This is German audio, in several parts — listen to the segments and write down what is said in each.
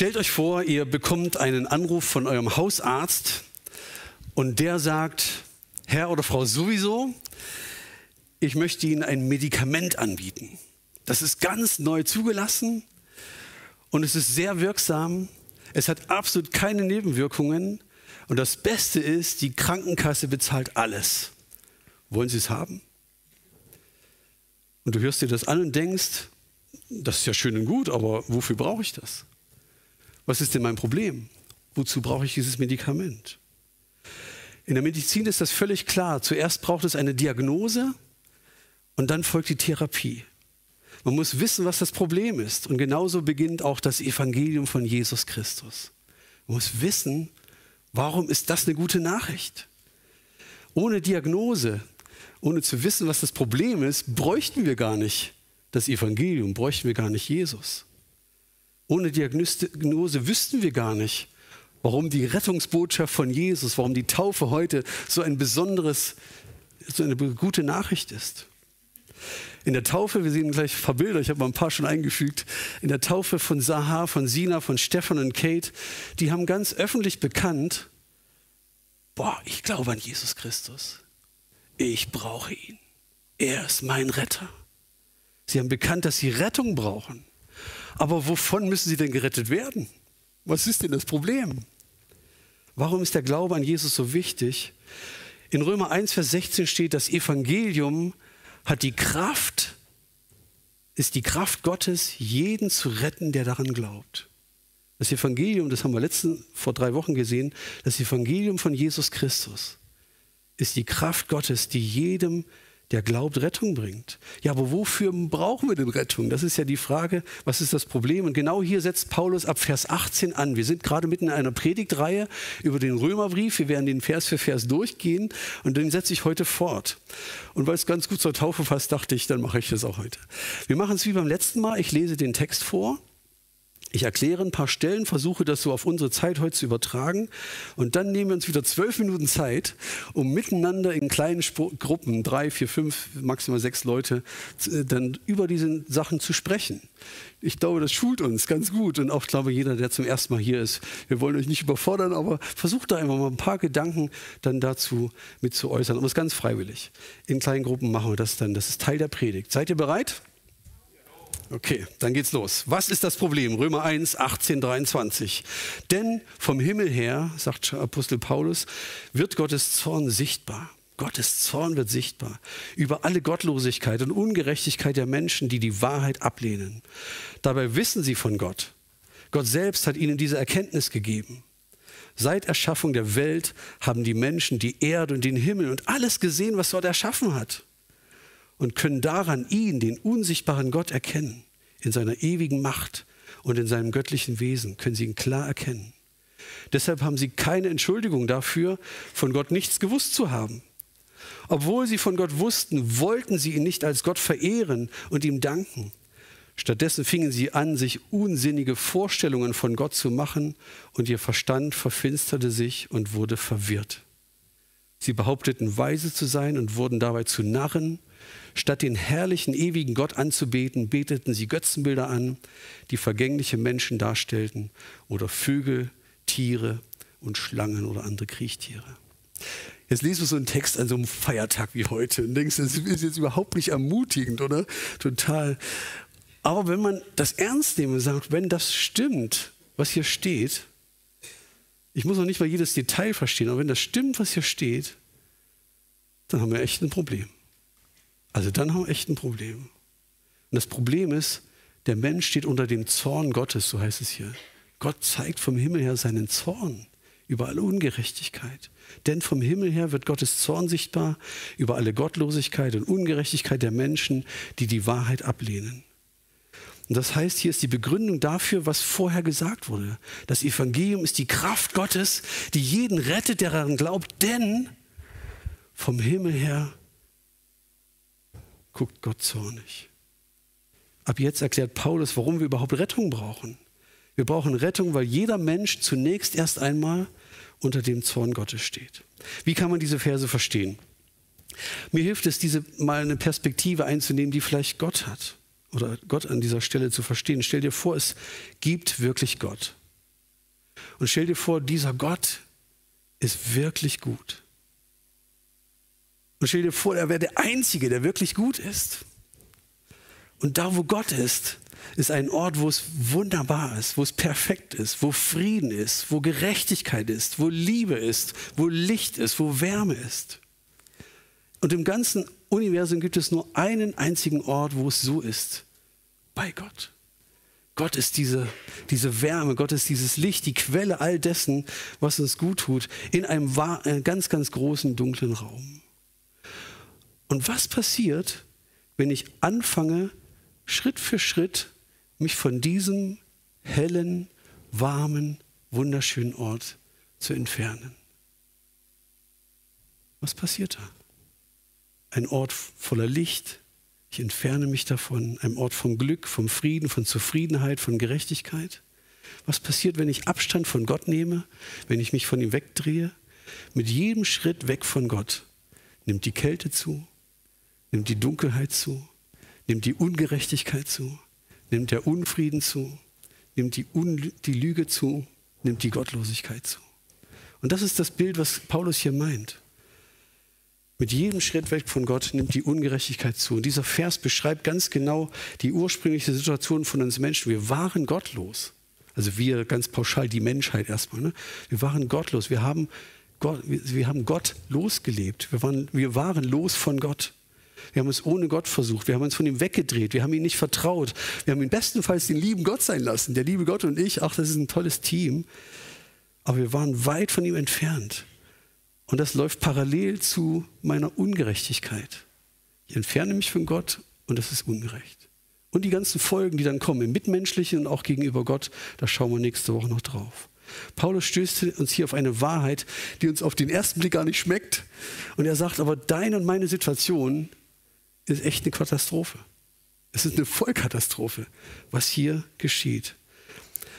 Stellt euch vor, ihr bekommt einen Anruf von eurem Hausarzt und der sagt, Herr oder Frau sowieso, ich möchte Ihnen ein Medikament anbieten. Das ist ganz neu zugelassen und es ist sehr wirksam. Es hat absolut keine Nebenwirkungen und das Beste ist, die Krankenkasse bezahlt alles. Wollen Sie es haben? Und du hörst dir das an und denkst, das ist ja schön und gut, aber wofür brauche ich das? Was ist denn mein Problem? Wozu brauche ich dieses Medikament? In der Medizin ist das völlig klar. Zuerst braucht es eine Diagnose und dann folgt die Therapie. Man muss wissen, was das Problem ist. Und genauso beginnt auch das Evangelium von Jesus Christus. Man muss wissen, warum ist das eine gute Nachricht? Ohne Diagnose, ohne zu wissen, was das Problem ist, bräuchten wir gar nicht das Evangelium, bräuchten wir gar nicht Jesus. Ohne Diagnose wüssten wir gar nicht, warum die Rettungsbotschaft von Jesus, warum die Taufe heute so ein besonderes, so eine gute Nachricht ist. In der Taufe, wir sehen gleich ein paar Bilder, ich habe mal ein paar schon eingefügt, in der Taufe von Sahar, von Sina, von Stefan und Kate, die haben ganz öffentlich bekannt, boah, ich glaube an Jesus Christus. Ich brauche ihn. Er ist mein Retter. Sie haben bekannt, dass sie Rettung brauchen. Aber wovon müssen sie denn gerettet werden? Was ist denn das Problem? Warum ist der Glaube an Jesus so wichtig? In Römer 1, Vers 16 steht, das Evangelium hat die Kraft, ist die Kraft Gottes, jeden zu retten, der daran glaubt. Das Evangelium, das haben wir letzten, vor drei Wochen gesehen, das Evangelium von Jesus Christus ist die Kraft Gottes, die jedem der glaubt, Rettung bringt. Ja, aber wofür brauchen wir denn Rettung? Das ist ja die Frage, was ist das Problem? Und genau hier setzt Paulus ab Vers 18 an. Wir sind gerade mitten in einer Predigtreihe über den Römerbrief. Wir werden den Vers für Vers durchgehen und den setze ich heute fort. Und weil es ganz gut zur Taufe passt, dachte ich, dann mache ich das auch heute. Wir machen es wie beim letzten Mal. Ich lese den Text vor ich erkläre ein paar Stellen, versuche das so auf unsere Zeit heute zu übertragen und dann nehmen wir uns wieder zwölf Minuten Zeit, um miteinander in kleinen Sp Gruppen, drei, vier, fünf, maximal sechs Leute, äh, dann über diese Sachen zu sprechen. Ich glaube, das schult uns ganz gut und auch, glaube jeder, der zum ersten Mal hier ist. Wir wollen euch nicht überfordern, aber versucht da einfach mal ein paar Gedanken dann dazu mit zu äußern. Aber es ist ganz freiwillig. In kleinen Gruppen machen wir das dann. Das ist Teil der Predigt. Seid ihr bereit? Okay, dann geht's los. Was ist das Problem? Römer 1, 18, 23. Denn vom Himmel her, sagt Apostel Paulus, wird Gottes Zorn sichtbar. Gottes Zorn wird sichtbar über alle Gottlosigkeit und Ungerechtigkeit der Menschen, die die Wahrheit ablehnen. Dabei wissen sie von Gott. Gott selbst hat ihnen diese Erkenntnis gegeben. Seit Erschaffung der Welt haben die Menschen die Erde und den Himmel und alles gesehen, was Gott erschaffen hat und können daran ihn, den unsichtbaren Gott, erkennen. In seiner ewigen Macht und in seinem göttlichen Wesen können sie ihn klar erkennen. Deshalb haben sie keine Entschuldigung dafür, von Gott nichts gewusst zu haben. Obwohl sie von Gott wussten, wollten sie ihn nicht als Gott verehren und ihm danken. Stattdessen fingen sie an, sich unsinnige Vorstellungen von Gott zu machen und ihr Verstand verfinsterte sich und wurde verwirrt. Sie behaupteten, weise zu sein und wurden dabei zu Narren Statt den herrlichen, ewigen Gott anzubeten, beteten sie Götzenbilder an, die vergängliche Menschen darstellten oder Vögel, Tiere und Schlangen oder andere Kriechtiere. Jetzt liest du so einen Text an so einem Feiertag wie heute und denkst, das ist jetzt überhaupt nicht ermutigend, oder? Total. Aber wenn man das ernst nimmt und sagt, wenn das stimmt, was hier steht, ich muss noch nicht mal jedes Detail verstehen, aber wenn das stimmt, was hier steht, dann haben wir echt ein Problem. Also dann haben wir echt ein Problem. Und das Problem ist, der Mensch steht unter dem Zorn Gottes, so heißt es hier. Gott zeigt vom Himmel her seinen Zorn über alle Ungerechtigkeit. Denn vom Himmel her wird Gottes Zorn sichtbar über alle Gottlosigkeit und Ungerechtigkeit der Menschen, die die Wahrheit ablehnen. Und das heißt, hier ist die Begründung dafür, was vorher gesagt wurde. Das Evangelium ist die Kraft Gottes, die jeden rettet, der daran glaubt, denn vom Himmel her guckt Gott zornig. Ab jetzt erklärt Paulus, warum wir überhaupt Rettung brauchen. Wir brauchen Rettung, weil jeder Mensch zunächst erst einmal unter dem Zorn Gottes steht. Wie kann man diese Verse verstehen? Mir hilft es, diese mal eine Perspektive einzunehmen, die vielleicht Gott hat oder Gott an dieser Stelle zu verstehen. Stell dir vor, es gibt wirklich Gott. Und stell dir vor, dieser Gott ist wirklich gut. Und stell dir vor, er wäre der Einzige, der wirklich gut ist. Und da, wo Gott ist, ist ein Ort, wo es wunderbar ist, wo es perfekt ist, wo Frieden ist, wo Gerechtigkeit ist, wo Liebe ist, wo Licht ist, wo Wärme ist. Und im ganzen Universum gibt es nur einen einzigen Ort, wo es so ist. Bei Gott. Gott ist diese, diese Wärme, Gott ist dieses Licht, die Quelle all dessen, was uns gut tut, in einem äh, ganz, ganz großen dunklen Raum. Und was passiert, wenn ich anfange, Schritt für Schritt mich von diesem hellen, warmen, wunderschönen Ort zu entfernen? Was passiert da? Ein Ort voller Licht, ich entferne mich davon, einem Ort von Glück, vom Frieden, von Zufriedenheit, von Gerechtigkeit. Was passiert, wenn ich Abstand von Gott nehme, wenn ich mich von ihm wegdrehe? Mit jedem Schritt weg von Gott nimmt die Kälte zu, nimmt die Dunkelheit zu, nimmt die Ungerechtigkeit zu, nimmt der Unfrieden zu, nimmt die, Un die Lüge zu, nimmt die Gottlosigkeit zu. Und das ist das Bild, was Paulus hier meint. Mit jedem Schritt weg von Gott nimmt die Ungerechtigkeit zu. Und dieser Vers beschreibt ganz genau die ursprüngliche Situation von uns Menschen. Wir waren gottlos. Also wir ganz pauschal, die Menschheit erstmal. Ne? Wir waren gottlos. Wir haben Gott, wir, wir haben Gott losgelebt. Wir waren, wir waren los von Gott. Wir haben es ohne Gott versucht. Wir haben uns von ihm weggedreht. Wir haben ihm nicht vertraut. Wir haben ihn bestenfalls den lieben Gott sein lassen. Der liebe Gott und ich, ach, das ist ein tolles Team. Aber wir waren weit von ihm entfernt. Und das läuft parallel zu meiner Ungerechtigkeit. Ich entferne mich von Gott und das ist ungerecht. Und die ganzen Folgen, die dann kommen im Mitmenschlichen und auch gegenüber Gott, da schauen wir nächste Woche noch drauf. Paulus stößt uns hier auf eine Wahrheit, die uns auf den ersten Blick gar nicht schmeckt. Und er sagt, aber deine und meine Situation ist echt eine Katastrophe. Es ist eine Vollkatastrophe, was hier geschieht.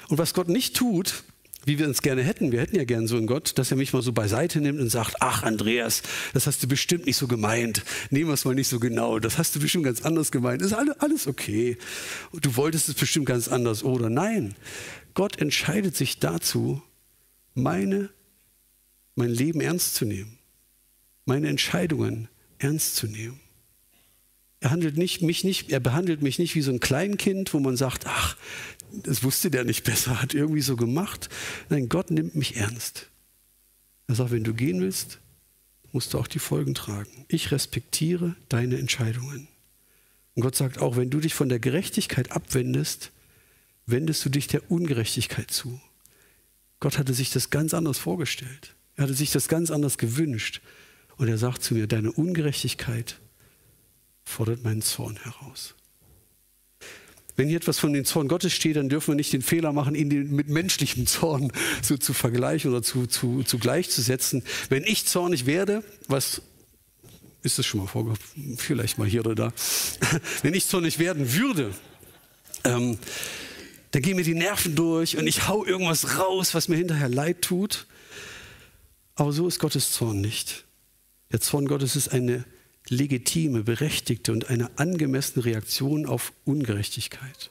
Und was Gott nicht tut, wie wir uns gerne hätten. Wir hätten ja gern so einen Gott, dass er mich mal so beiseite nimmt und sagt, ach Andreas, das hast du bestimmt nicht so gemeint. Nehmen wir es mal nicht so genau. Das hast du bestimmt ganz anders gemeint. Ist alles okay. Du wolltest es bestimmt ganz anders. Oder nein, Gott entscheidet sich dazu, meine, mein Leben ernst zu nehmen. Meine Entscheidungen ernst zu nehmen. Er handelt nicht, mich nicht, er behandelt mich nicht wie so ein Kleinkind, wo man sagt, ach, das wusste der nicht besser, hat irgendwie so gemacht. Nein, Gott nimmt mich ernst. Er sagt, wenn du gehen willst, musst du auch die Folgen tragen. Ich respektiere deine Entscheidungen. Und Gott sagt auch, wenn du dich von der Gerechtigkeit abwendest, wendest du dich der Ungerechtigkeit zu. Gott hatte sich das ganz anders vorgestellt. Er hatte sich das ganz anders gewünscht. Und er sagt zu mir, deine Ungerechtigkeit fordert meinen Zorn heraus. Wenn hier etwas von dem Zorn Gottes steht, dann dürfen wir nicht den Fehler machen, ihn mit menschlichem Zorn so zu vergleichen oder zu, zu, zu gleichzusetzen. Wenn ich zornig werde, was ist das schon mal vorgekommen? Vielleicht mal hier oder da. Wenn ich zornig werden würde, ähm, dann gehen mir die Nerven durch und ich hau irgendwas raus, was mir hinterher leid tut. Aber so ist Gottes Zorn nicht. Der Zorn Gottes ist eine legitime, berechtigte und eine angemessene Reaktion auf Ungerechtigkeit.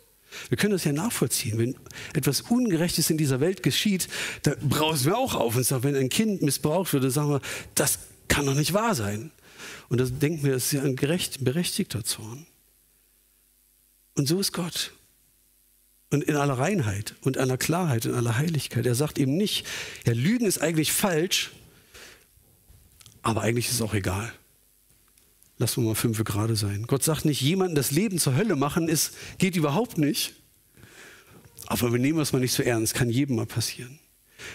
Wir können das ja nachvollziehen. Wenn etwas Ungerechtes in dieser Welt geschieht, da brausen wir auch auf und sagen, wenn ein Kind missbraucht wird, dann sagen wir, das kann doch nicht wahr sein. Und das denken wir, das ist ja ein gerecht, berechtigter Zorn. Und so ist Gott. Und in aller Reinheit und aller Klarheit und aller Heiligkeit. Er sagt eben nicht, ja, Lügen ist eigentlich falsch, aber eigentlich ist es auch egal. Lass uns mal fünf gerade sein. Gott sagt nicht, jemanden das Leben zur Hölle machen, ist, geht überhaupt nicht. Aber wir nehmen es mal nicht so ernst, kann jedem mal passieren.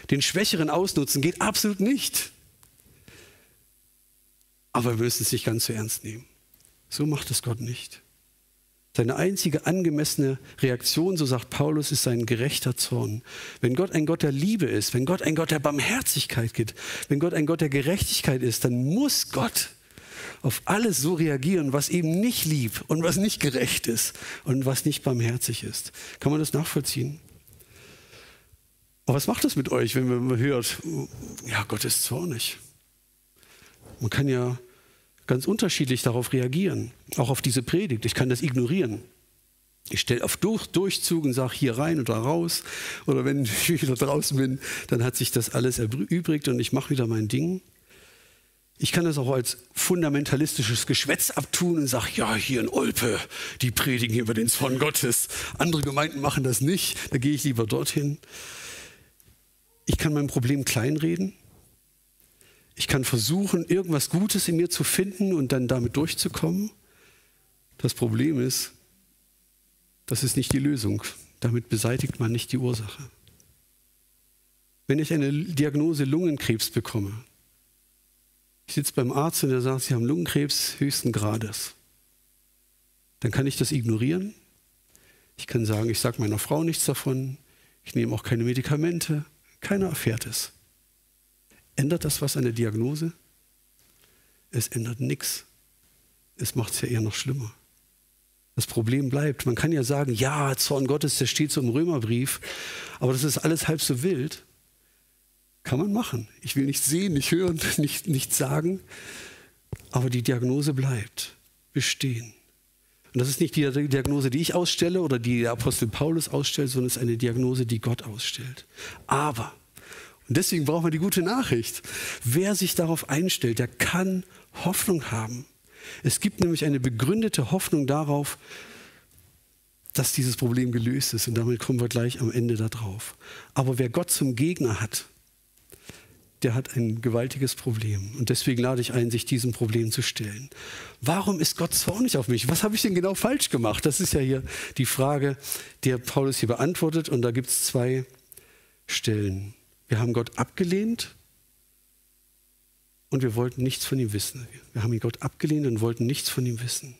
Den Schwächeren ausnutzen geht absolut nicht. Aber wir müssen es nicht ganz so ernst nehmen. So macht es Gott nicht. Seine einzige angemessene Reaktion, so sagt Paulus, ist sein gerechter Zorn. Wenn Gott ein Gott der Liebe ist, wenn Gott ein Gott der Barmherzigkeit ist, wenn Gott ein Gott der Gerechtigkeit ist, dann muss Gott auf alles so reagieren, was eben nicht lieb und was nicht gerecht ist und was nicht barmherzig ist. Kann man das nachvollziehen? Aber was macht das mit euch, wenn man hört, ja, Gott ist zornig? Man kann ja ganz unterschiedlich darauf reagieren, auch auf diese Predigt. Ich kann das ignorieren. Ich stelle auf durch, Durchzug und sage hier rein oder raus. Oder wenn ich wieder draußen bin, dann hat sich das alles erübrigt und ich mache wieder mein Ding. Ich kann das auch als fundamentalistisches Geschwätz abtun und sage, ja, hier in Olpe, die predigen über den Zorn Gottes. Andere Gemeinden machen das nicht, da gehe ich lieber dorthin. Ich kann mein Problem kleinreden. Ich kann versuchen, irgendwas Gutes in mir zu finden und dann damit durchzukommen. Das Problem ist, das ist nicht die Lösung. Damit beseitigt man nicht die Ursache. Wenn ich eine Diagnose Lungenkrebs bekomme, ich sitze beim Arzt und der sagt, Sie haben Lungenkrebs höchsten Grades, dann kann ich das ignorieren. Ich kann sagen, ich sage meiner Frau nichts davon, ich nehme auch keine Medikamente, keiner erfährt es. Ändert das was an der Diagnose? Es ändert nichts. Es macht es ja eher noch schlimmer. Das Problem bleibt. Man kann ja sagen, ja, Zorn Gottes, der steht so im Römerbrief, aber das ist alles halb so wild. Kann man machen. Ich will nicht sehen, nicht hören, nicht, nicht sagen, aber die Diagnose bleibt bestehen. Und das ist nicht die Diagnose, die ich ausstelle oder die der Apostel Paulus ausstellt, sondern es ist eine Diagnose, die Gott ausstellt. Aber, und deswegen braucht man die gute Nachricht, wer sich darauf einstellt, der kann Hoffnung haben. Es gibt nämlich eine begründete Hoffnung darauf, dass dieses Problem gelöst ist. Und damit kommen wir gleich am Ende darauf. Aber wer Gott zum Gegner hat, der hat ein gewaltiges Problem. Und deswegen lade ich ein, sich diesem Problem zu stellen. Warum ist Gott zornig auf mich? Was habe ich denn genau falsch gemacht? Das ist ja hier die Frage, die Paulus hier beantwortet. Und da gibt es zwei Stellen. Wir haben Gott abgelehnt und wir wollten nichts von ihm wissen. Wir haben ihn Gott abgelehnt und wollten nichts von ihm wissen.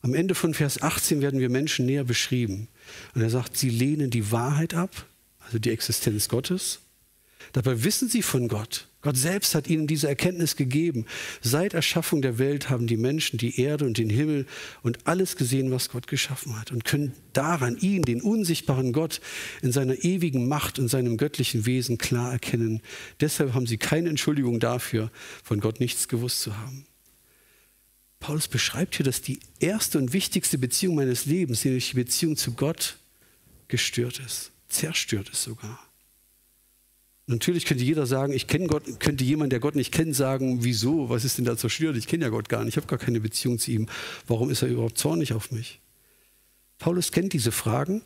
Am Ende von Vers 18 werden wir Menschen näher beschrieben. Und er sagt, sie lehnen die Wahrheit ab, also die Existenz Gottes. Dabei wissen sie von Gott. Gott selbst hat ihnen diese Erkenntnis gegeben. Seit Erschaffung der Welt haben die Menschen die Erde und den Himmel und alles gesehen, was Gott geschaffen hat und können daran ihn, den unsichtbaren Gott, in seiner ewigen Macht und seinem göttlichen Wesen klar erkennen. Deshalb haben sie keine Entschuldigung dafür, von Gott nichts gewusst zu haben. Paulus beschreibt hier, dass die erste und wichtigste Beziehung meines Lebens, nämlich die Beziehung zu Gott, gestört ist, zerstört ist sogar. Natürlich könnte jeder sagen, ich kenne Gott, könnte jemand, der Gott nicht kennt, sagen, wieso, was ist denn da zerstört? Ich kenne ja Gott gar nicht, ich habe gar keine Beziehung zu ihm. Warum ist er überhaupt zornig auf mich? Paulus kennt diese Fragen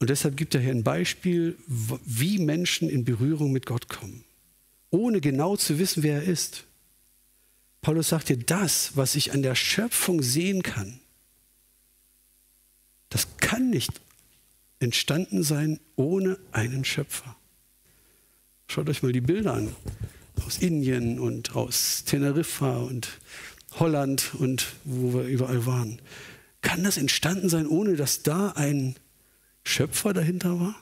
und deshalb gibt er hier ein Beispiel, wie Menschen in Berührung mit Gott kommen, ohne genau zu wissen, wer er ist. Paulus sagt dir, das, was ich an der Schöpfung sehen kann, das kann nicht entstanden sein ohne einen Schöpfer. Schaut euch mal die Bilder an. Aus Indien und aus Teneriffa und Holland und wo wir überall waren. Kann das entstanden sein, ohne dass da ein Schöpfer dahinter war?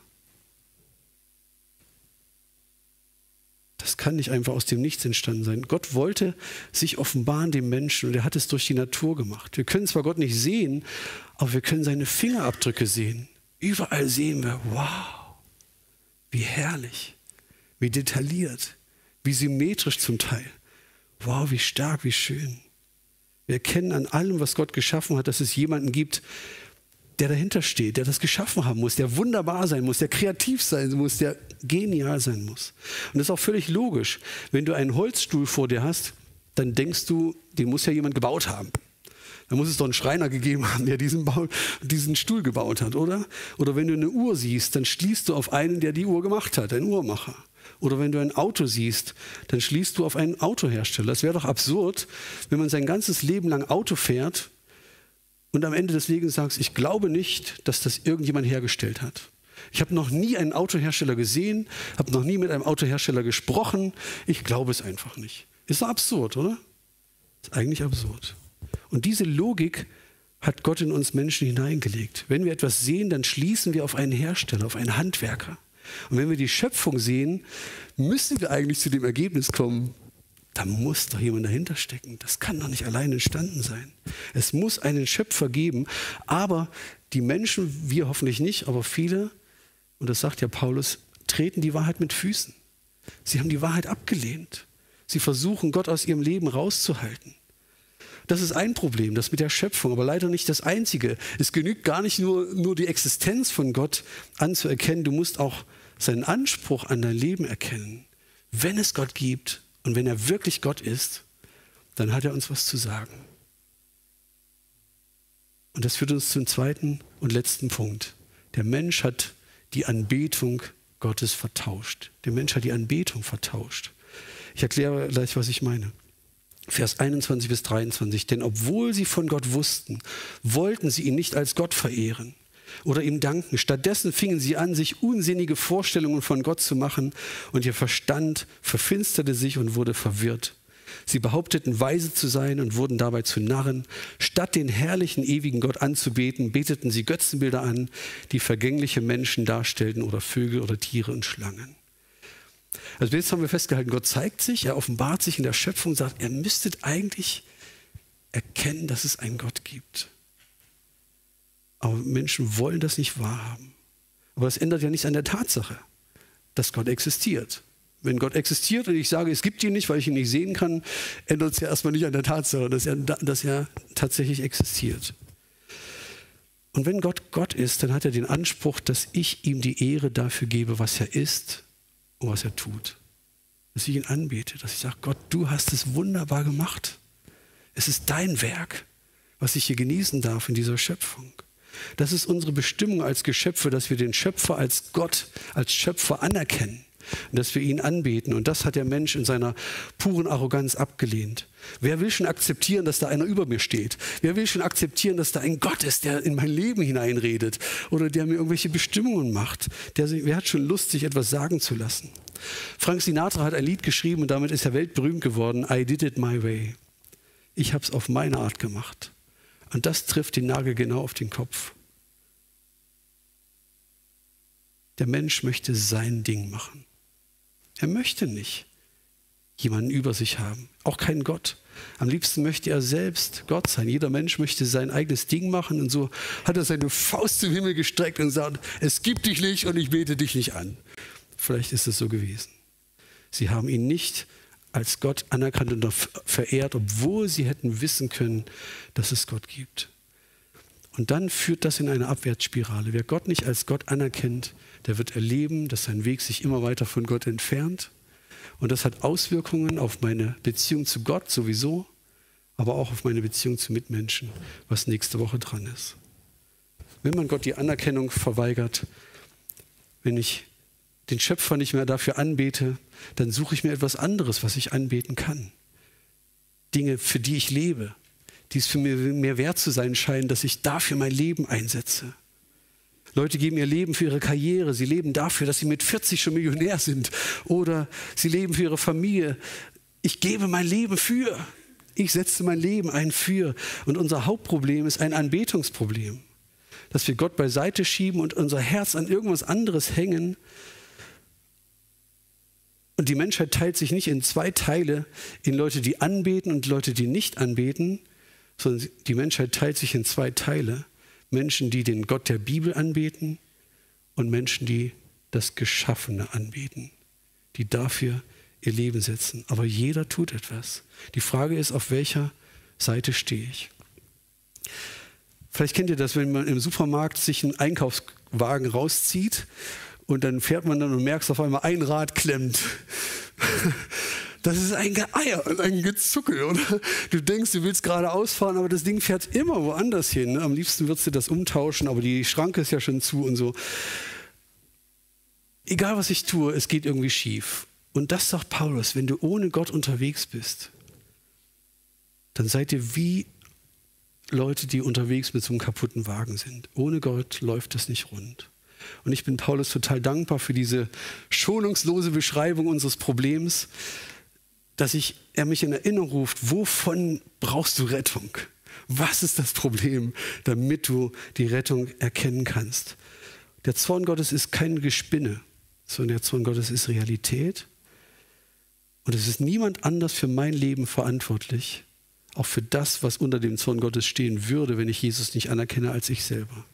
Das kann nicht einfach aus dem Nichts entstanden sein. Gott wollte sich offenbaren dem Menschen und er hat es durch die Natur gemacht. Wir können zwar Gott nicht sehen, aber wir können seine Fingerabdrücke sehen. Überall sehen wir, wow, wie herrlich wie detailliert, wie symmetrisch zum Teil. Wow, wie stark, wie schön. Wir erkennen an allem, was Gott geschaffen hat, dass es jemanden gibt, der dahinter steht, der das geschaffen haben muss, der wunderbar sein muss, der kreativ sein muss, der genial sein muss. Und das ist auch völlig logisch. Wenn du einen Holzstuhl vor dir hast, dann denkst du, den muss ja jemand gebaut haben. Da muss es doch einen Schreiner gegeben haben, der diesen, Bau, diesen Stuhl gebaut hat, oder? Oder wenn du eine Uhr siehst, dann schließt du auf einen, der die Uhr gemacht hat, ein Uhrmacher. Oder wenn du ein Auto siehst, dann schließt du auf einen Autohersteller. Es wäre doch absurd, wenn man sein ganzes Leben lang Auto fährt und am Ende des Lebens sagst, ich glaube nicht, dass das irgendjemand hergestellt hat. Ich habe noch nie einen Autohersteller gesehen, habe noch nie mit einem Autohersteller gesprochen. Ich glaube es einfach nicht. Ist doch absurd, oder? Ist eigentlich absurd. Und diese Logik hat Gott in uns Menschen hineingelegt. Wenn wir etwas sehen, dann schließen wir auf einen Hersteller, auf einen Handwerker. Und wenn wir die Schöpfung sehen, müssen wir eigentlich zu dem Ergebnis kommen, da muss doch jemand dahinter stecken. Das kann doch nicht allein entstanden sein. Es muss einen Schöpfer geben, aber die Menschen, wir hoffentlich nicht, aber viele, und das sagt ja Paulus, treten die Wahrheit mit Füßen. Sie haben die Wahrheit abgelehnt. Sie versuchen, Gott aus ihrem Leben rauszuhalten. Das ist ein Problem, das mit der Schöpfung, aber leider nicht das einzige. Es genügt gar nicht nur, nur die Existenz von Gott anzuerkennen, du musst auch seinen Anspruch an dein Leben erkennen. Wenn es Gott gibt und wenn er wirklich Gott ist, dann hat er uns was zu sagen. Und das führt uns zum zweiten und letzten Punkt. Der Mensch hat die Anbetung Gottes vertauscht. Der Mensch hat die Anbetung vertauscht. Ich erkläre gleich, was ich meine. Vers 21 bis 23. Denn obwohl sie von Gott wussten, wollten sie ihn nicht als Gott verehren oder ihm danken. Stattdessen fingen sie an, sich unsinnige Vorstellungen von Gott zu machen und ihr Verstand verfinsterte sich und wurde verwirrt. Sie behaupteten, weise zu sein und wurden dabei zu Narren. Statt den herrlichen, ewigen Gott anzubeten, beteten sie Götzenbilder an, die vergängliche Menschen darstellten oder Vögel oder Tiere und Schlangen. Also jetzt haben wir festgehalten, Gott zeigt sich, er offenbart sich in der Schöpfung, sagt, ihr müsstet eigentlich erkennen, dass es einen Gott gibt. Aber Menschen wollen das nicht wahrhaben. Aber das ändert ja nichts an der Tatsache, dass Gott existiert. Wenn Gott existiert und ich sage, es gibt ihn nicht, weil ich ihn nicht sehen kann, ändert es ja erstmal nicht an der Tatsache, dass er, dass er tatsächlich existiert. Und wenn Gott Gott ist, dann hat er den Anspruch, dass ich ihm die Ehre dafür gebe, was er ist und was er tut. Dass ich ihn anbete, dass ich sage, Gott, du hast es wunderbar gemacht. Es ist dein Werk, was ich hier genießen darf in dieser Schöpfung. Das ist unsere Bestimmung als Geschöpfe, dass wir den Schöpfer als Gott, als Schöpfer anerkennen und dass wir ihn anbeten. Und das hat der Mensch in seiner puren Arroganz abgelehnt. Wer will schon akzeptieren, dass da einer über mir steht? Wer will schon akzeptieren, dass da ein Gott ist, der in mein Leben hineinredet oder der mir irgendwelche Bestimmungen macht? Der, wer hat schon Lust, sich etwas sagen zu lassen? Frank Sinatra hat ein Lied geschrieben und damit ist er weltberühmt geworden. I did it my way. Ich habe es auf meine Art gemacht. Und das trifft den Nagel genau auf den Kopf. Der Mensch möchte sein Ding machen. Er möchte nicht jemanden über sich haben, auch keinen Gott. Am liebsten möchte er selbst Gott sein. Jeder Mensch möchte sein eigenes Ding machen und so hat er seine Faust zum Himmel gestreckt und sagt, es gibt dich nicht und ich bete dich nicht an. Vielleicht ist es so gewesen. Sie haben ihn nicht als Gott anerkannt und verehrt, obwohl sie hätten wissen können, dass es Gott gibt. Und dann führt das in eine Abwärtsspirale. Wer Gott nicht als Gott anerkennt, der wird erleben, dass sein Weg sich immer weiter von Gott entfernt. Und das hat Auswirkungen auf meine Beziehung zu Gott sowieso, aber auch auf meine Beziehung zu Mitmenschen, was nächste Woche dran ist. Wenn man Gott die Anerkennung verweigert, wenn ich den Schöpfer nicht mehr dafür anbete, dann suche ich mir etwas anderes, was ich anbeten kann. Dinge, für die ich lebe, die es für mich mehr wert zu sein scheinen, dass ich dafür mein Leben einsetze. Leute geben ihr Leben für ihre Karriere, sie leben dafür, dass sie mit 40 schon Millionär sind oder sie leben für ihre Familie. Ich gebe mein Leben für. Ich setze mein Leben ein für. Und unser Hauptproblem ist ein Anbetungsproblem, dass wir Gott beiseite schieben und unser Herz an irgendwas anderes hängen. Und die Menschheit teilt sich nicht in zwei Teile, in Leute, die anbeten und Leute, die nicht anbeten, sondern die Menschheit teilt sich in zwei Teile. Menschen, die den Gott der Bibel anbeten und Menschen, die das Geschaffene anbeten, die dafür ihr Leben setzen. Aber jeder tut etwas. Die Frage ist, auf welcher Seite stehe ich? Vielleicht kennt ihr das, wenn man im Supermarkt sich einen Einkaufswagen rauszieht und dann fährt man dann und merkst auf einmal, ein Rad klemmt. Das ist ein Geeier und ein Gezuckel. Du denkst, du willst gerade ausfahren, aber das Ding fährt immer woanders hin. Ne? Am liebsten würdest du das umtauschen, aber die Schranke ist ja schon zu und so. Egal was ich tue, es geht irgendwie schief. Und das sagt Paulus, wenn du ohne Gott unterwegs bist, dann seid ihr wie Leute, die unterwegs mit so einem kaputten Wagen sind. Ohne Gott läuft das nicht rund. Und ich bin Paulus total dankbar für diese schonungslose Beschreibung unseres Problems dass ich, er mich in Erinnerung ruft, wovon brauchst du Rettung? Was ist das Problem, damit du die Rettung erkennen kannst? Der Zorn Gottes ist kein Gespinne, sondern der Zorn Gottes ist Realität. Und es ist niemand anders für mein Leben verantwortlich, auch für das, was unter dem Zorn Gottes stehen würde, wenn ich Jesus nicht anerkenne, als ich selber.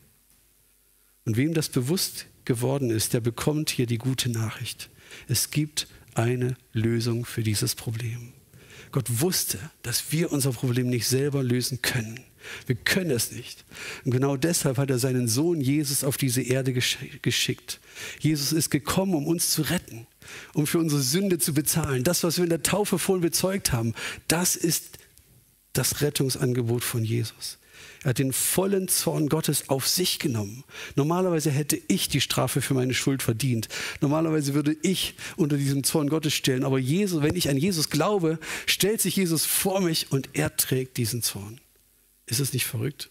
Und wem das bewusst geworden ist, der bekommt hier die gute Nachricht. Es gibt eine Lösung für dieses Problem. Gott wusste, dass wir unser Problem nicht selber lösen können. Wir können es nicht. Und genau deshalb hat er seinen Sohn Jesus auf diese Erde geschickt. Jesus ist gekommen, um uns zu retten, um für unsere Sünde zu bezahlen. Das, was wir in der Taufe vorhin bezeugt haben, das ist das Rettungsangebot von Jesus. Er hat den vollen Zorn Gottes auf sich genommen. Normalerweise hätte ich die Strafe für meine Schuld verdient. Normalerweise würde ich unter diesem Zorn Gottes stellen. Aber Jesus, wenn ich an Jesus glaube, stellt sich Jesus vor mich und er trägt diesen Zorn. Ist es nicht verrückt?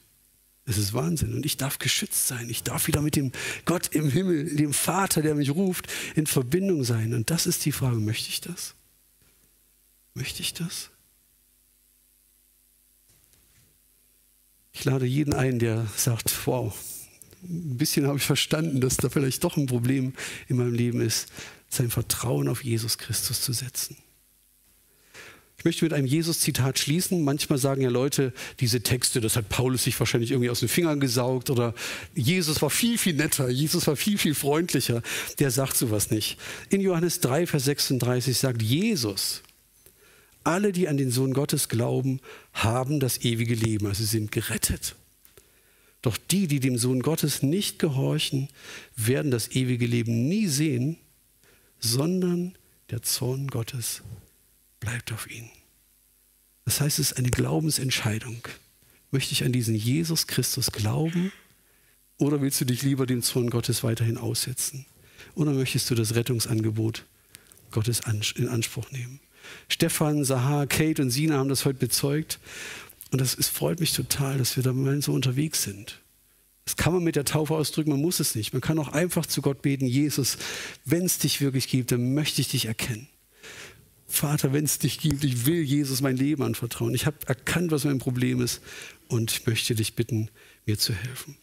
Es ist Wahnsinn. Und ich darf geschützt sein. Ich darf wieder mit dem Gott im Himmel, dem Vater, der mich ruft, in Verbindung sein. Und das ist die Frage, möchte ich das? Möchte ich das? Ich lade jeden ein, der sagt, wow, ein bisschen habe ich verstanden, dass da vielleicht doch ein Problem in meinem Leben ist, sein Vertrauen auf Jesus Christus zu setzen. Ich möchte mit einem Jesus-Zitat schließen. Manchmal sagen ja Leute, diese Texte, das hat Paulus sich wahrscheinlich irgendwie aus den Fingern gesaugt oder Jesus war viel, viel netter, Jesus war viel, viel freundlicher. Der sagt sowas nicht. In Johannes 3, Vers 36 sagt Jesus, alle, die an den Sohn Gottes glauben, haben das ewige Leben, also sind gerettet. Doch die, die dem Sohn Gottes nicht gehorchen, werden das ewige Leben nie sehen, sondern der Zorn Gottes bleibt auf ihnen. Das heißt, es ist eine Glaubensentscheidung. Möchte ich an diesen Jesus Christus glauben oder willst du dich lieber dem Zorn Gottes weiterhin aussetzen? Oder möchtest du das Rettungsangebot Gottes in Anspruch nehmen? Stefan, Sahar, Kate und Sina haben das heute bezeugt. Und das ist, freut mich total, dass wir da mal so unterwegs sind. Das kann man mit der Taufe ausdrücken, man muss es nicht. Man kann auch einfach zu Gott beten, Jesus, wenn es dich wirklich gibt, dann möchte ich dich erkennen. Vater, wenn es dich gibt, ich will Jesus mein Leben anvertrauen. Ich habe erkannt, was mein Problem ist und ich möchte dich bitten, mir zu helfen.